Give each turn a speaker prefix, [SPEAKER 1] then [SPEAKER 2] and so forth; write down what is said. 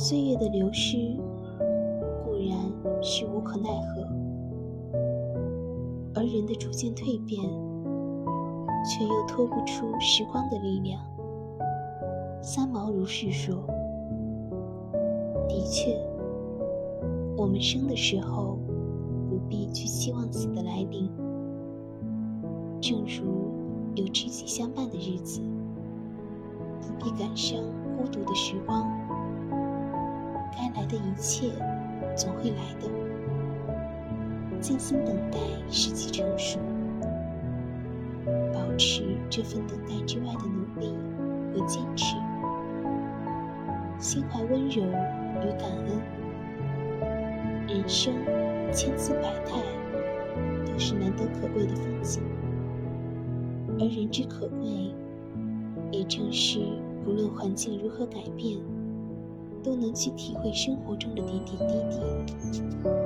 [SPEAKER 1] 岁月的流失固然是无可奈何，而人的逐渐蜕变，却又脱不出时光的力量。三毛如是说：“的确，我们生的时候不必去期望死的来临，正如有知己相伴的日子，不必感伤孤独的时光。的一切总会来的，静心等待时机成熟，保持这份等待之外的努力和坚持。”心怀温柔与感恩，人生千姿百态，都是难得可贵的风景。而人之可贵，也正是不论环境如何改变，都能去体会生活中的点点滴滴。